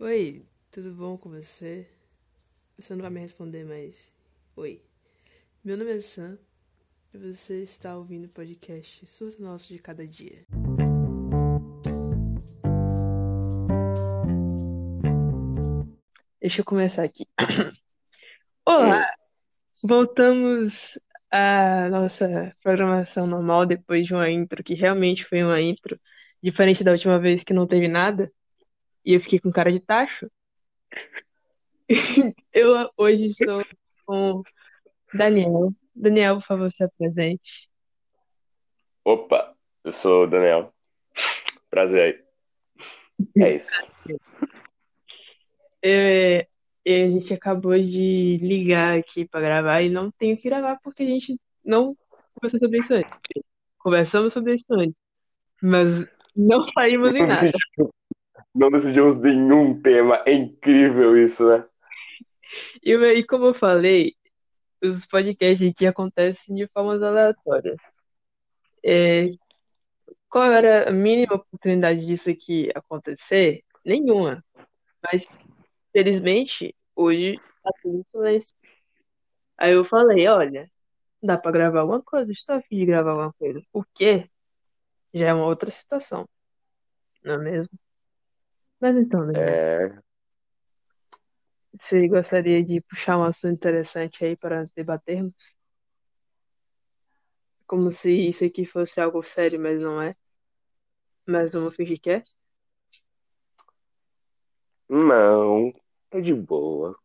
Oi, tudo bom com você? Você não vai me responder, mas. Oi. Meu nome é Sam e você está ouvindo o podcast Surto Nosso de Cada Dia. Deixa eu começar aqui. Olá! Voltamos à nossa programação normal depois de uma intro que realmente foi uma intro, diferente da última vez que não teve nada e eu fiquei com cara de tacho. eu hoje estou com Daniel. Daniel, por favor, se apresente. Opa, eu sou o Daniel. Prazer aí. É isso. É, é, a gente acabou de ligar aqui para gravar e não tenho que gravar porque a gente não conversou sobre isso antes. Conversamos sobre isso antes, mas não saímos em nada. Não decidimos nenhum tema. É incrível isso, né? E, e como eu falei, os podcasts aqui acontecem de formas aleatórias. É, qual era a mínima oportunidade disso aqui acontecer? Nenhuma. Mas, felizmente, hoje tá tudo silêncio. Aí eu falei, olha, dá pra gravar alguma coisa, estou afim de gravar alguma coisa. Por quê? Já é uma outra situação. Não é mesmo? Mas então, Daniel, É. você gostaria de puxar um assunto interessante aí para debatermos? Como se isso aqui fosse algo sério, mas não é. Mas vamos fingir que é. Não, é de boa.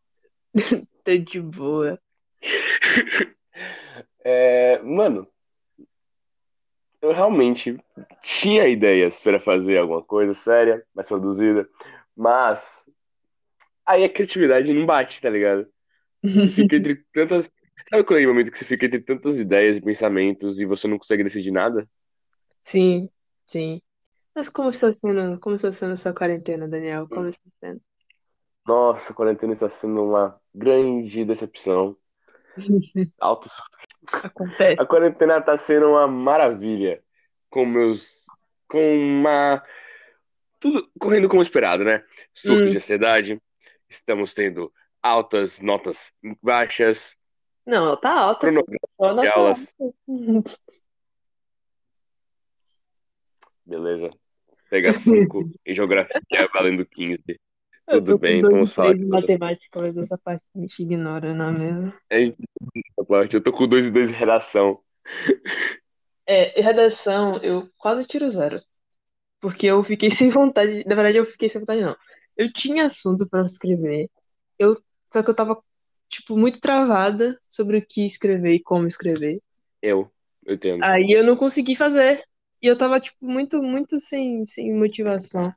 Tô de boa. É, mano, eu realmente tinha ideias para fazer alguma coisa séria, mais produzida, mas aí a criatividade não bate, tá ligado? Você fica entre tantas. Sabe aquele momento que você fica entre tantas ideias e pensamentos e você não consegue decidir nada? Sim, sim. Mas como está sendo, como está sendo a sua quarentena, Daniel? Como está sendo? Nossa, a quarentena está sendo uma grande decepção. Altos Acontece. A quarentena tá sendo uma maravilha. Com meus. Com uma. Tudo correndo como esperado, né? Surto Hum, de ansiedade. Estamos tendo altas, notas baixas, não, tá alta, de aulas. alta. Beleza. Pega 5 em geografia valendo 15. Tudo bem, vamos falar de em matemática, mas essa parte a gente ignora, não é mesmo? essa parte. Eu tô com 2 e 2 em redação. É, redação, eu quase tiro zero. Porque eu fiquei sem vontade. Na verdade, eu fiquei sem vontade, não. Eu tinha assunto pra escrever. Eu, só que eu tava, tipo, muito travada sobre o que escrever e como escrever. Eu, eu entendo. Aí eu não consegui fazer. E eu tava, tipo, muito, muito sem, sem motivação.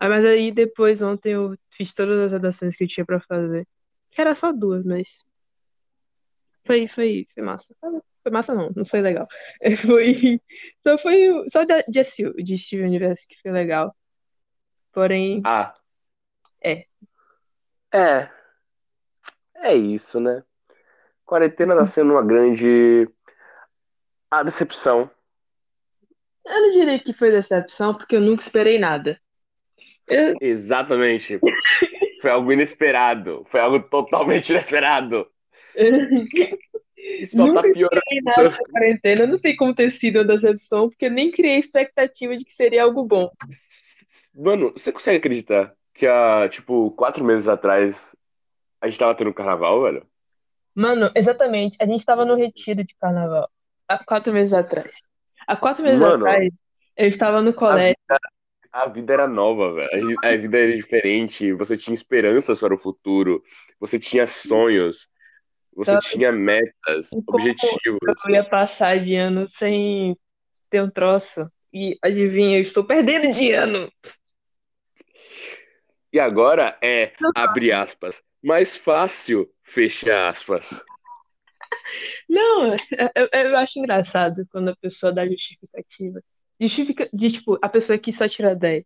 Ah, mas aí depois, ontem, eu fiz todas as redações que eu tinha pra fazer. Que era só duas, mas foi, foi, foi massa. Foi massa, não, não foi legal. Foi. Só foi. Só da- de SU, de Steven Universe que foi legal. Porém, Ah, é. é. É isso, né? Quarentena tá sendo uma grande. A decepção. Eu não diria que foi decepção, porque eu nunca esperei nada. Exatamente. Foi algo inesperado. Foi algo totalmente inesperado. Só tá nunca piorando. esperei nada na quarentena. Não tem como ter sido uma decepção, porque eu nem criei expectativa de que seria algo bom. Mano, você consegue acreditar que há, tipo, quatro meses atrás a gente tava tendo carnaval, velho? Mano, exatamente. A gente tava no retiro de carnaval há quatro meses atrás. Há quatro meses Mano, atrás, eu estava no a colégio. vida, a vida era nova, velho. A vida era diferente. Você tinha esperanças para o futuro. Você tinha sonhos. Você Então, tinha metas, objetivos. eu ia passar de ano sem ter um troço? E adivinha, eu estou perdendo de ano. E agora é, abre aspas, mais fácil, fecha aspas. Não, eu, eu acho engraçado quando a pessoa dá justificativa. Justifica, de, tipo, a pessoa que só tira 10.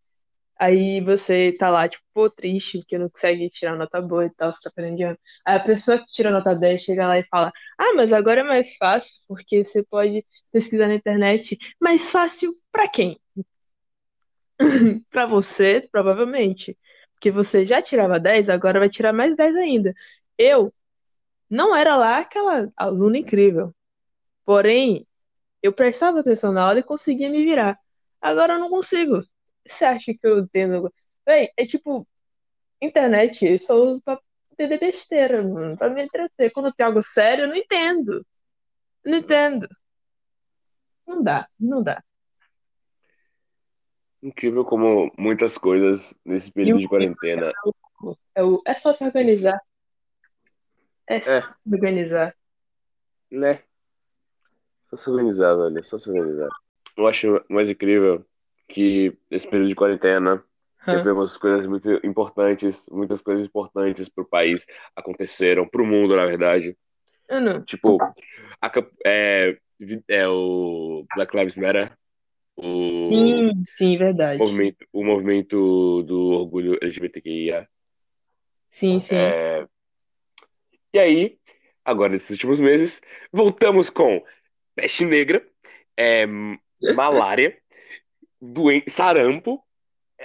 Aí você tá lá, tipo, pô, triste, porque não consegue tirar nota boa e tal, você tá perdendo de ano. Aí a pessoa que tira nota 10 chega lá e fala: Ah, mas agora é mais fácil, porque você pode pesquisar na internet. Mais fácil pra quem? Pra você, provavelmente. que você já tirava 10, agora vai tirar mais 10 ainda. Eu não era lá aquela aluna incrível. Porém, eu prestava atenção na aula e conseguia me virar. Agora eu não consigo. Você acha que eu entendo? Véi, é tipo, internet, eu uso pra entender besteira, mano, pra me entreter. Quando tem algo sério, eu não entendo. Eu não entendo. Não dá, não dá. Incrível como muitas coisas nesse período de quarentena. é, o, é só se organizar. É É, só se organizar. né? Só se organizar, velho. Só se organizar. Eu acho mais incrível que nesse período de quarentena tivemos coisas muito importantes, muitas coisas importantes pro país aconteceram, pro mundo, na verdade. Eu não. Tipo, a é, é o Black Lives Matter, o Sim, sim, verdade. movimento, o movimento do orgulho LGBTQIA. Sim, sim. É, e aí, agora nesses últimos meses, voltamos com peste negra, é, malária, doen- sarampo,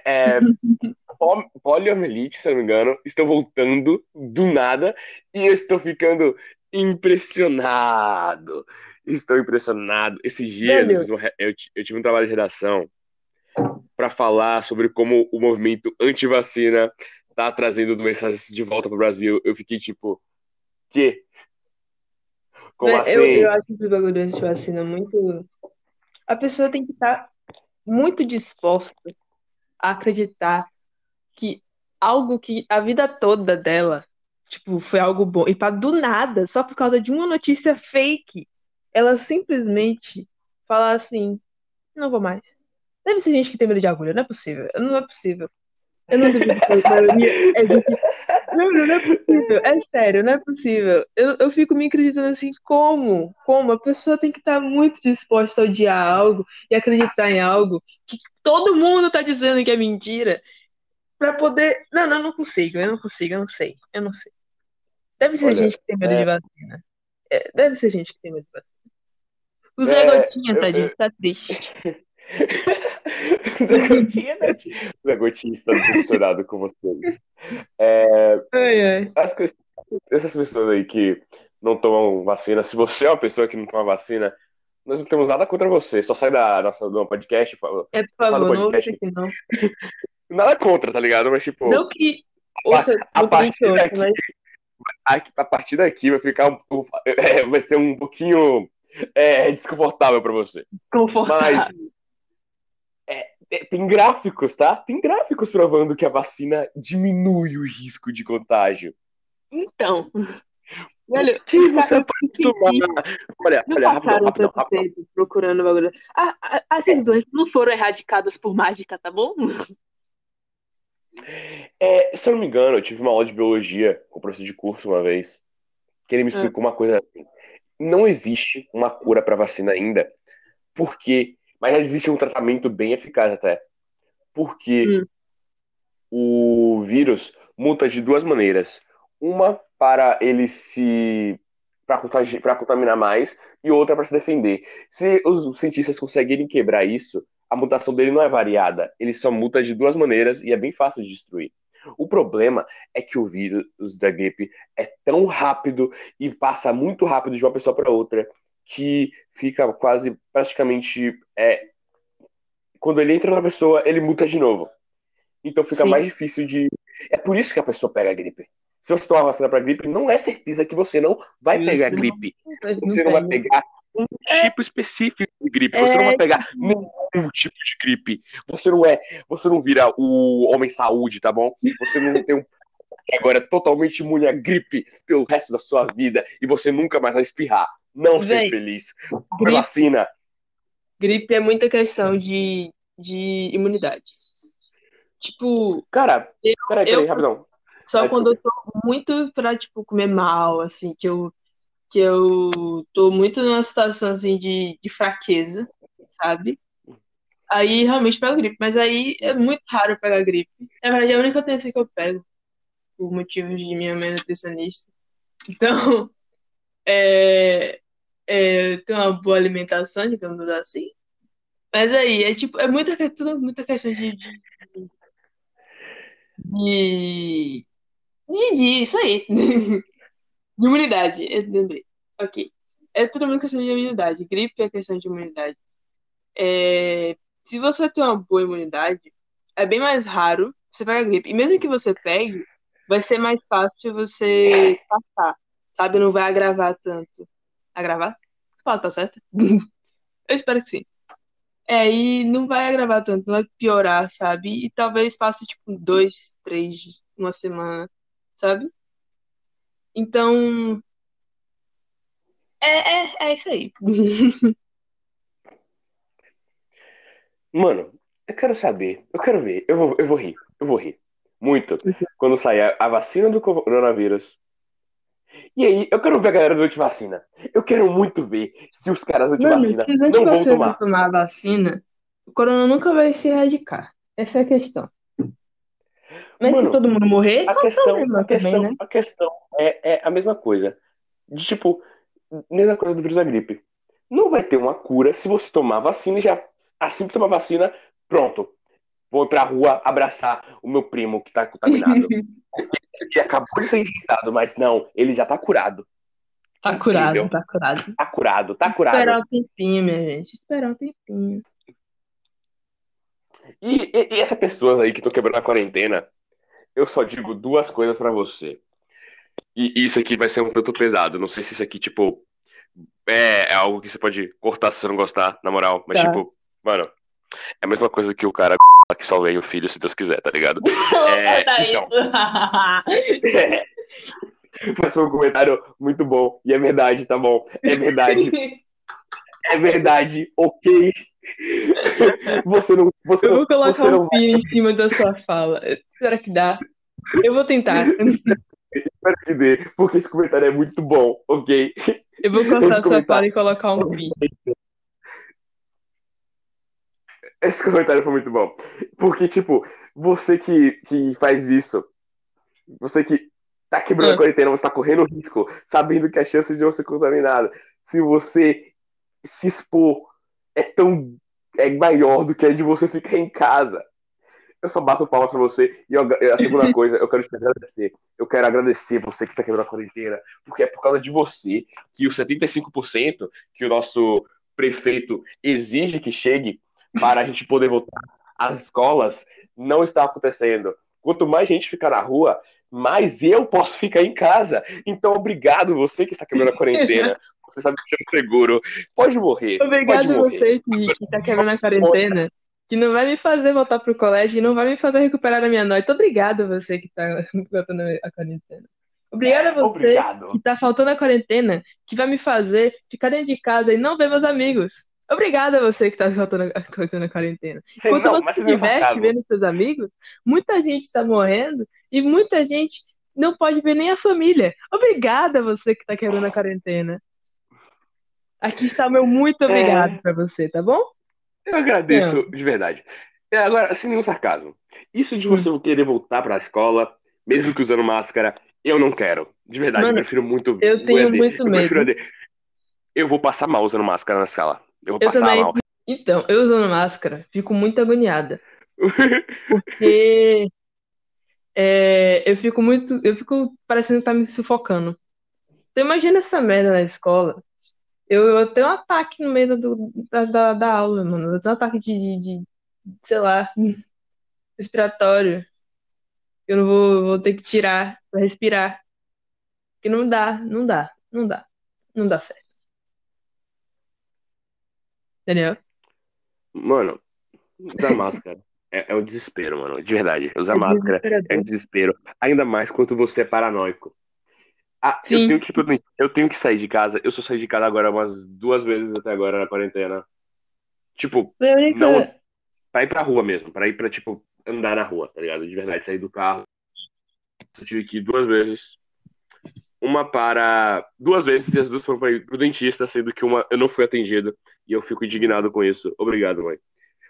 é, po- poliomielite, se eu não me engano, estão voltando do nada e eu estou ficando impressionado. Estou impressionado. Esses dias eu, eu eu tive um trabalho de redação para falar sobre como o movimento anti-vacina tá trazendo doenças de volta pro Brasil. Eu fiquei tipo, que? Como velho, eu, eu assim? acho que o bagulho de vacina muito. A pessoa tem que estar muito disposta a acreditar que algo que a vida toda dela, tipo, foi algo bom. E pra do nada, só por causa de uma notícia fake, ela simplesmente falar assim, não vou mais. Deve ser gente que tem medo de agulha, não é possível. Não é possível. Eu não duvido que a é gente. Não, não é possível. É sério, não é possível. Eu, eu fico me acreditando assim, como? Como? A pessoa tem que estar muito disposta a odiar algo e acreditar em algo que todo mundo tá dizendo que é mentira pra poder. Não, não, eu não consigo, eu não consigo, eu não sei, eu não sei. Deve ser Olha, gente que tem medo de é, vacina. É, deve ser gente que tem medo de vacina. O Zé é, Gotinha, eu, tadinho, eu... tá triste. Zé Gotinha, né? Zé Gotinha está decepcionado com você. É, Ai, ai. as coisas- essas pessoas aí que não tomam vacina, se você é uma pessoa que não toma vacina, nós não temos nada contra você. Só sai da nossa do podcast, É, por favor, não podcast. aqui não. Nada contra, tá ligado? Mas tipo, Não que a, ouça a gente partir ouça, daqui, mas a, a partir daqui vai ficar um, é, vai ser um pouquinho é, desconfortável pra você. Mas confortável. é, tem gráficos, tá? Tem gráficos provando que a vacina diminui o risco de contágio. Então, velho, que você pode tomar? Olha, não olha, passaram rapidão, tanto rapidão. tempo procurando o bagulho. Ah, ah, essas doenças não foram erradicadas por mágica, tá bom? É, se eu não me engano, eu tive uma aula de biologia com o professor de curso uma vez, que ele me Ah, explicou uma coisa assim. Não existe uma cura para vacina ainda, porque, mas existe um tratamento bem eficaz até, porque hum, o vírus muta de duas maneiras. Uma para ele se para contaminar mais e outra para se defender. Se os cientistas conseguirem quebrar isso, a mutação dele não é variada, ele só muta de duas maneiras e é bem fácil de destruir. O problema é que o vírus da gripe é tão rápido e passa muito rápido de uma pessoa para outra que fica quase praticamente é, quando ele entra na pessoa, ele muta de novo. Então fica sim. mais difícil de. É por isso que a pessoa pega a gripe. Se você tomar vacina para gripe, não é certeza que você não vai pegar não, gripe. não Você não vai pega. pegar um É, tipo específico de gripe. Você não vai é, pegar nenhum tipo de gripe. Você não é. Você não vira o homem saúde, tá bom? Você não tem um agora é totalmente imune à gripe pelo resto da sua vida e você nunca mais vai espirrar. Não véi, feliz. Gripe, vacina. gripe é muita questão de, de imunidade. Tipo, Cara, eu, peraí, eu peraí, rapidão. só quando eu desculpa. tô muito pra, tipo, comer mal, assim, que eu, que eu tô muito numa situação, assim, de, de fraqueza, sabe? Aí realmente pego gripe, mas aí é muito raro eu pegar gripe. Na verdade, é a única doença que eu pego, por motivos de minha mãe nutricionista. Então, é, é, tenho uma boa alimentação, digamos assim. Mas aí, é tipo, é muita, tudo muita questão de- de. De, de isso aí. De imunidade. Eu lembrei. Ok. É tudo uma questão de imunidade. Gripe é questão de imunidade. É, se você tem uma boa imunidade, é bem mais raro você pegar gripe. E mesmo que você pegue, vai ser mais fácil você passar. Sabe? Não vai agravar tanto. Agravar? Essa palavra tá certa? Eu espero que sim. É, e não vai agravar tanto, não vai piorar, sabe? E talvez passe, tipo, dois, três, uma semana, sabe? Então. É, é, é isso aí. Mano, eu quero saber, eu quero ver, eu vou, eu vou rir, eu vou rir. Muito. Quando sair a, a vacina do coronavírus. E aí, eu quero ver a galera do antivacina. Eu quero muito ver se os caras antivacina se os não vão tomar. tomar vacina, o corona nunca vai se erradicar. Essa é a questão. Mas se Mano, todo mundo morrer, A questão, a também, questão, né? a questão é, é a mesma coisa. De tipo, mesma coisa do vírus da gripe. Não vai ter uma cura se você tomar vacina e já, assim que tomar vacina, pronto. Vou pra rua abraçar o meu primo que tá contaminado. Ele acabou de ser infectado, mas não, ele já tá curado. Tá curado, tá curado. Tá curado, tá Esperar curado. um tempinho, minha gente. Esperar um tempinho. E, e, e essas pessoas aí que estão quebrando a quarentena, eu só digo duas coisas pra você. E isso aqui vai ser um tanto pesado. Não sei se isso aqui, tipo, é, é algo que você pode cortar se você não gostar, na moral. Mas, Tá. tipo, mano, é a mesma coisa que o cara que só vem o filho, se Deus quiser, tá ligado? É, Tá então. isso. Mas foi um comentário muito bom. E é verdade, tá bom? É verdade. É verdade, ok. Você não. Você Eu vou colocar um fio em cima da sua fala. Será que dá? Eu vou tentar. vai entender, porque esse comentário é muito bom, ok? Eu vou cortar sua comentário- fala e colocar um fio. Esse comentário foi muito bom. Porque, tipo, você que, que faz isso, você que tá quebrando Ah. a quarentena, você tá correndo risco, sabendo que a chance de você ser contaminado, se você se expor é tão é maior do que a de você ficar em casa. Eu só bato palmas pra você. E eu- a segunda coisa, eu quero te agradecer. Eu quero agradecer você que tá quebrando a quarentena, porque é por causa de você que os 75% que o nosso prefeito exige que chegue para a gente poder voltar às escolas não está acontecendo. Quanto mais gente ficar na rua, mais eu posso ficar em casa. Então, obrigado você que está quebrando a quarentena. Você sabe que é seguro. Pode morrer. pode Obrigado a morrer. você que, que tá quebrando a quarentena, que não vai me fazer voltar pro colégio e não vai me fazer recuperar a minha nota. Obrigado você que tá voltando a quarentena. Obrigado a você Obrigado. que tá faltando a quarentena, que vai me fazer ficar dentro de casa e não ver meus amigos. Obrigado a você que tá faltando a, a quarentena. Você, Enquanto não, você se você não é diverte vendo seus amigos, muita gente tá morrendo e muita gente não pode ver nem a família. Obrigada a você que tá quebrando a quarentena. Aqui está o meu muito obrigado É. pra você, tá bom? Eu agradeço de verdade. É, Agora, sem nenhum sarcasmo. Isso de Hum. você querer voltar pra escola, mesmo que usando máscara, eu não quero. De verdade, Mano, eu prefiro muito. eu tenho muito eu medo. Eu vou passar mal usando máscara na escala. Eu vou Eu passar também. mal. Então, eu usando máscara, fico muito agoniada. Porque é, eu fico muito. Eu fico parecendo que tá me sufocando. Então, imagina essa merda na escola. Eu, eu tenho um ataque no meio do, da, da, da aula, mano. Eu tenho um ataque de, de, de, sei lá, respiratório. Eu não vou, vou ter que tirar pra respirar. Porque não dá, não dá, não dá. Não dá certo. Entendeu? Mano, usar máscara é, é um desespero, mano. De verdade. Usar É máscara é um desespero. Ainda mais quando você é paranoico. Ah, eu Sim. tenho que, ir pro- eu tenho que sair de casa. Eu só saí de casa agora umas duas vezes até agora na quarentena. Tipo, única- Não- pra ir pra rua mesmo, pra ir pra, tipo, andar na rua, tá ligado? De verdade, sair do carro. Eu tive que ir duas vezes. Uma para. Duas vezes, e as duas foram pra ir pro dentista, sendo que uma eu não fui atendido. E eu fico indignado com isso. Obrigado, mãe.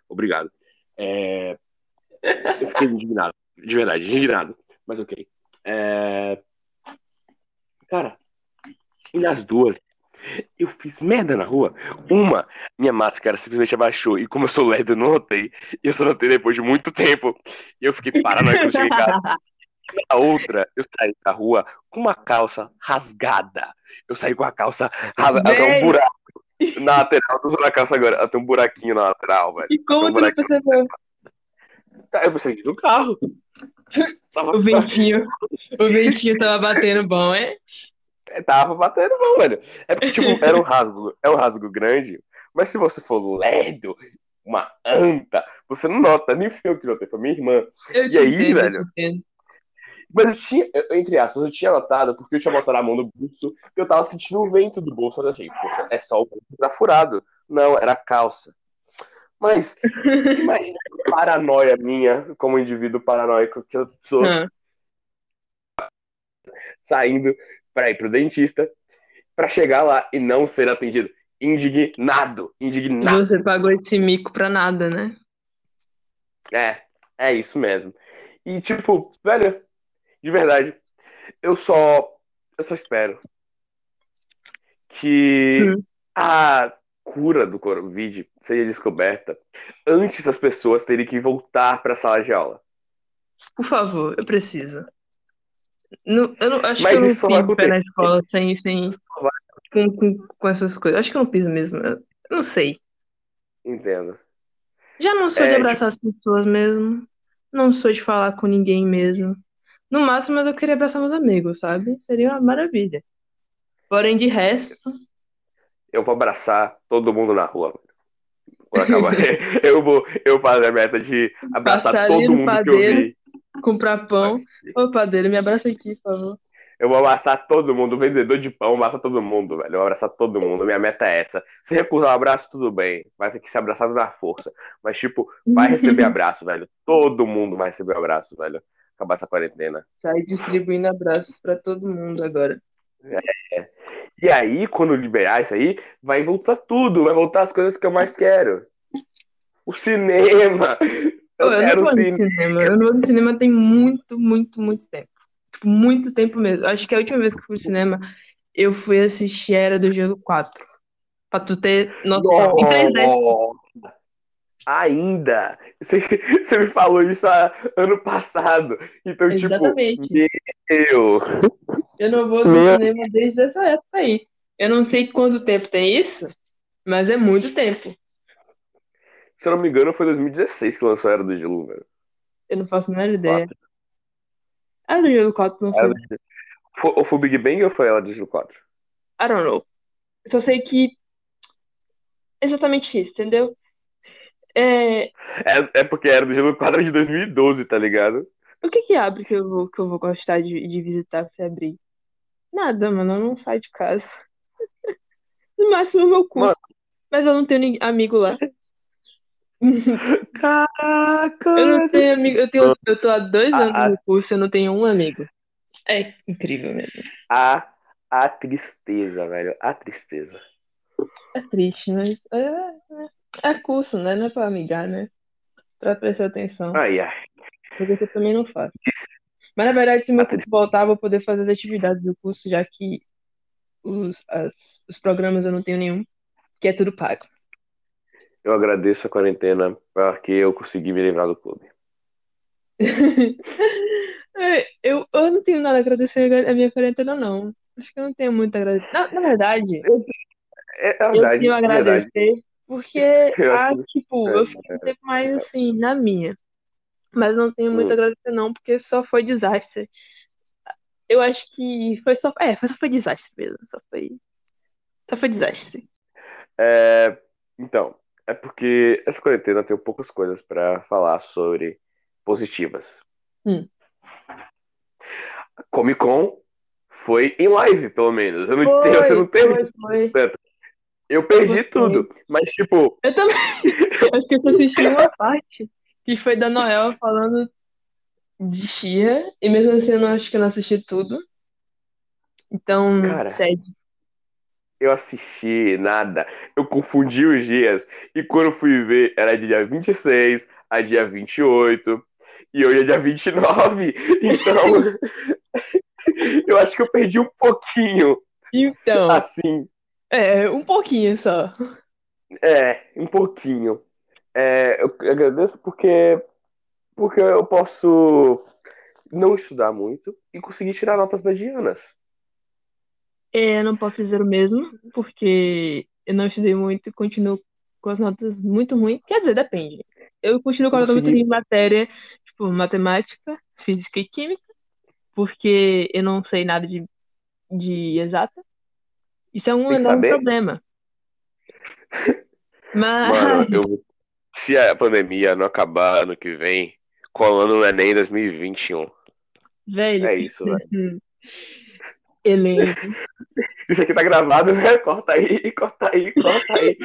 Obrigado. É, Eu fiquei indignado. De verdade, indignado. Mas ok. É, Cara, e nas duas, Eu fiz merda na rua. Uma, minha máscara simplesmente abaixou. E como eu sou lerdo, eu não notei. E eu só notei depois de muito tempo. E eu fiquei paranoico quando cheguei em casa. A outra, eu saí da rua com uma calça rasgada. Eu saí com a calça rasgada. Um buraco na lateral. Tô usando a calça agora. Tem um buraquinho na lateral, velho. E como um tu percebeu? Tá, Eu pensei do carro. Tava, O ventinho, o ventinho tava batendo bom, é? tava batendo não, velho. É porque, tipo, era um rasgo, é um rasgo grande, mas se você for lerdo, uma anta, você não nota, nem fui eu que notei, foi minha irmã. Eu E aí, entendo, velho? entendo. Mas eu tinha, entre aspas, eu tinha notado porque eu tinha botado a mão no bolso e eu tava sentindo o vento do bolso. Mas eu achei, poxa, é só o bolso que tá furado. Não, era a calça. Mas, imagina a paranoia minha, como indivíduo paranoico que eu sou, Ah, saindo pra ir pro dentista, pra chegar lá e não ser atendido. Indignado, indignado. Você pagou esse mico pra nada, né? É, é isso mesmo. E tipo, velho, de verdade, eu só eu só espero que Hum. a cura do Covid seja descoberta antes das pessoas terem que voltar para a sala de aula. Por favor, eu preciso. Não- eu não, acho Mas que eu não piso pé na escola sem, sem com, com, com essas coisas. Acho que eu não piso mesmo. Eu não sei. Entendo. Já não sou de É, abraçar as pessoas mesmo. Não sou de falar com ninguém mesmo. No máximo, mas eu queria abraçar meus amigos, sabe? Seria uma maravilha. Porém, de resto, Eu vou abraçar todo mundo na rua. Eu vou eu fazer a meta de abraçar Passar todo mundo que eu padeiro. vi. comprar pão. Ô, padeiro, me abraça aqui, por favor. Eu vou abraçar todo mundo, vendedor de pão, abraça todo mundo, velho. Eu vou abraçar todo mundo. Minha meta é essa. Se recusar um abraço, tudo bem. Vai ter que ser abraçado na força. Mas, tipo, vai receber abraço, velho. Todo mundo vai receber abraço, velho. Acabar essa quarentena. Sai distribuindo abraços pra todo mundo agora. E aí, quando liberar isso aí, vai voltar tudo. Vai voltar as coisas que eu mais quero. O cinema. Eu eu quero não vou no cinema. cinema. Eu não vou no cinema tem muito, muito, muito tempo. Tipo, muito tempo mesmo. Acho que a última vez que eu fui no cinema, eu fui assistir Era do Gelo 4. Pra tu ter noção. Em 3D. Ainda. Você, você me falou isso há- ano passado. Então, Exatamente. tipo, meu. Eu não vou no Meu- cinema desde essa época aí. Eu não sei quanto tempo tem isso, mas é muito tempo. Se eu não me engano, foi 2016 que lançou a Era do Gelo, velho. Eu não faço a menor ideia. Era do Gelo 4, não sei. Do Ou foi o Big Bang ou foi ela do Gelo 4? I don't know. Eu só sei que. Exatamente isso, entendeu? É, É, é porque a Era do 4 é de 2012, tá ligado? O que que abre que eu vou, que eu vou gostar de, de visitar se abrir? Nada, mano, eu não saio de casa. No máximo meu cu. Mano. Mas eu não tenho amigo lá. Caraca! Eu não tenho amigo. Eu, tenho, eu tô há dois Ah, anos ah. no curso e eu não tenho um amigo. É incrível mesmo. A, a tristeza, velho. A tristeza. É triste, mas é, é, é curso, né? Não é pra amigar, né? Pra prestar atenção. Ai, ai. Porque eu também não faço. Mas na verdade, se meu curso voltar, eu vou poder fazer as atividades do curso, já que os, as- os programas eu não tenho nenhum, que é tudo pago. Eu agradeço a quarentena porque eu consegui me livrar do clube. É, eu, eu não tenho nada a agradecer a minha quarentena, não. Acho que eu não tenho muito a agradecer. Na, na verdade, É, é eu verdade, tenho a é verdade. Porque, Eu ah, tipo, eu fiquei um tempo mais assim, na minha. Mas não tenho muito Hum. a agradecer, não, porque só foi desastre. Eu acho que foi só. É, foi só foi desastre mesmo. Só foi. Só foi desastre. É, então, é porque essa quarentena eu tenho poucas coisas pra falar sobre positivas. Hum. Comic Con foi em live, pelo menos. Eu não, Foi, você não teve. foi, foi. Eu perdi tudo. Mas, tipo, Eu também. Acho que eu assisti uma parte, que foi da Noel falando de Xia, e mesmo assim eu não acho que eu não assisti tudo. Então, Cara. segue. eu assisti nada. Eu confundi os dias. E quando fui ver, era dia 26, a dia 28. E hoje é dia 29. Então, eu acho que eu perdi um pouquinho. Então, Assim, É, um pouquinho só. É, um pouquinho. É, eu agradeço porque, porque eu posso não estudar muito e conseguir tirar notas medianas. É, eu não posso dizer o mesmo, porque eu não estudei muito e continuo com as notas muito ruins. Quer dizer, depende. Eu continuo com Eu a nota muito ruim em matéria, tipo, matemática, física e química, porque eu não sei nada de, de exata. Isso é um Tem enorme problema. Mas, Mano, eu, se a pandemia não acabar ano que vem, colando no Enem 2021. velho, É isso, velho. elenco. Isso aqui tá gravado, né? Corta aí, corta aí, corta aí.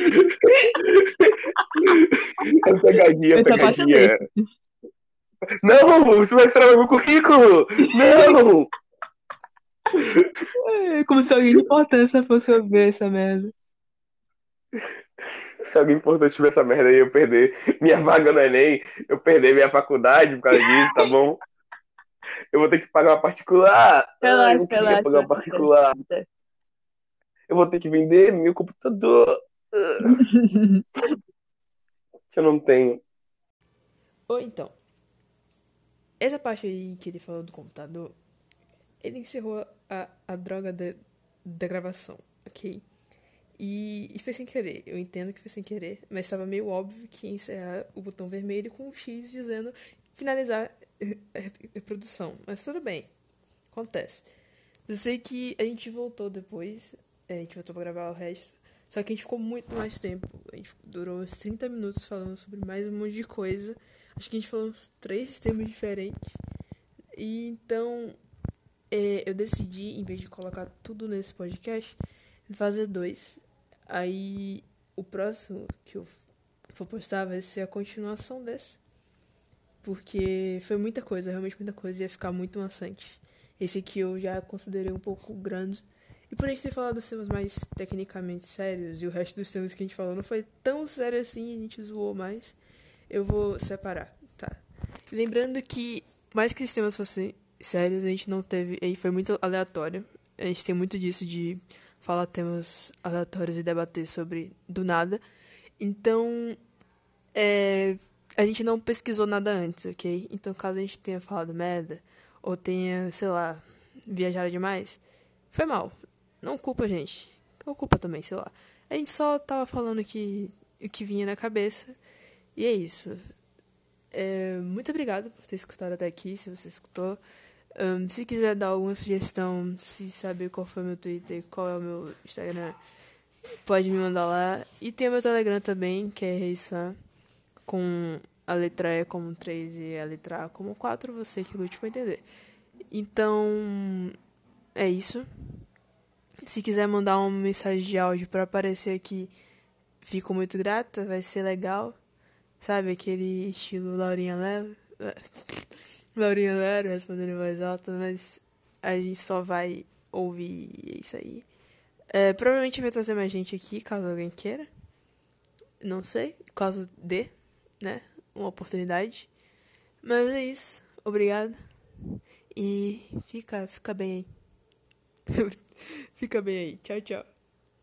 É pegadinha, pegadinha. Não, você vai estragar meu currículo! Não! É como se alguém de importância fosse ouvir essa merda. Se alguém importante tiver essa merda aí, eu perder minha vaga no Enem, eu perder minha faculdade por causa disso, tá bom? Eu vou ter que pagar uma particular. Ai, Relaxa, eu não queria relaxa. pagar uma particular. Eu vou ter que vender meu computador. Que eu não tenho. Ou então, essa parte aí que ele falou do computador, ele encerrou a, a droga da, da gravação, ok? E, e foi sem querer, eu entendo que foi sem querer, mas estava meio óbvio que ia encerrar o botão vermelho com um X dizendo finalizar a reprodução. Mas tudo bem, acontece. Eu sei que a gente voltou depois, a gente voltou pra gravar o resto, só que a gente ficou muito mais tempo. A gente durou uns 30 minutos falando sobre mais um monte de coisa. Acho que a gente falou uns três temas diferentes. E então é, eu decidi, em vez de colocar tudo nesse podcast, fazer dois. Aí o próximo que eu for postar vai ser a continuação desse. Porque foi muita coisa, realmente muita coisa, ia ficar muito maçante. Esse aqui eu já considerei um pouco grande. E por a gente ter falado dos temas mais tecnicamente sérios, e o resto dos temas que a gente falou não foi tão sério assim, a gente zoou mais, eu vou separar, tá? Lembrando que, mais que os temas fossem sérios, a gente não teve. Aí foi muito aleatório. A gente tem muito disso de falar temas aleatórios e debater sobre do nada. Então, é, a gente não pesquisou nada antes, ok? Então, caso a gente tenha falado merda, ou tenha, sei lá, viajado demais, foi mal. Não culpa a gente. Ou culpa também, sei lá. A gente só tava falando que, o que vinha na cabeça. E é isso. É, muito obrigado por ter escutado até aqui, se você escutou. Um, se quiser dar alguma sugestão, se saber qual foi meu Twitter, qual é o meu Instagram, pode me mandar lá. E tem o meu Telegram também, que é Reisan, com a letra E como 3 e a letra A como 4, você que lute pra entender. Então, é isso. Se quiser mandar uma mensagem de áudio para aparecer aqui, fico muito grata, vai ser legal. Sabe, aquele estilo Laurinha Lero. Laurinha Lero respondendo em voz alta, mas a gente só vai ouvir isso aí. É, provavelmente vai trazer mais gente aqui, caso alguém queira. Não sei, caso dê, né? Uma oportunidade. Mas é isso. Obrigado. E fica, fica bem aí. fica bem aí. Tchau, tchau.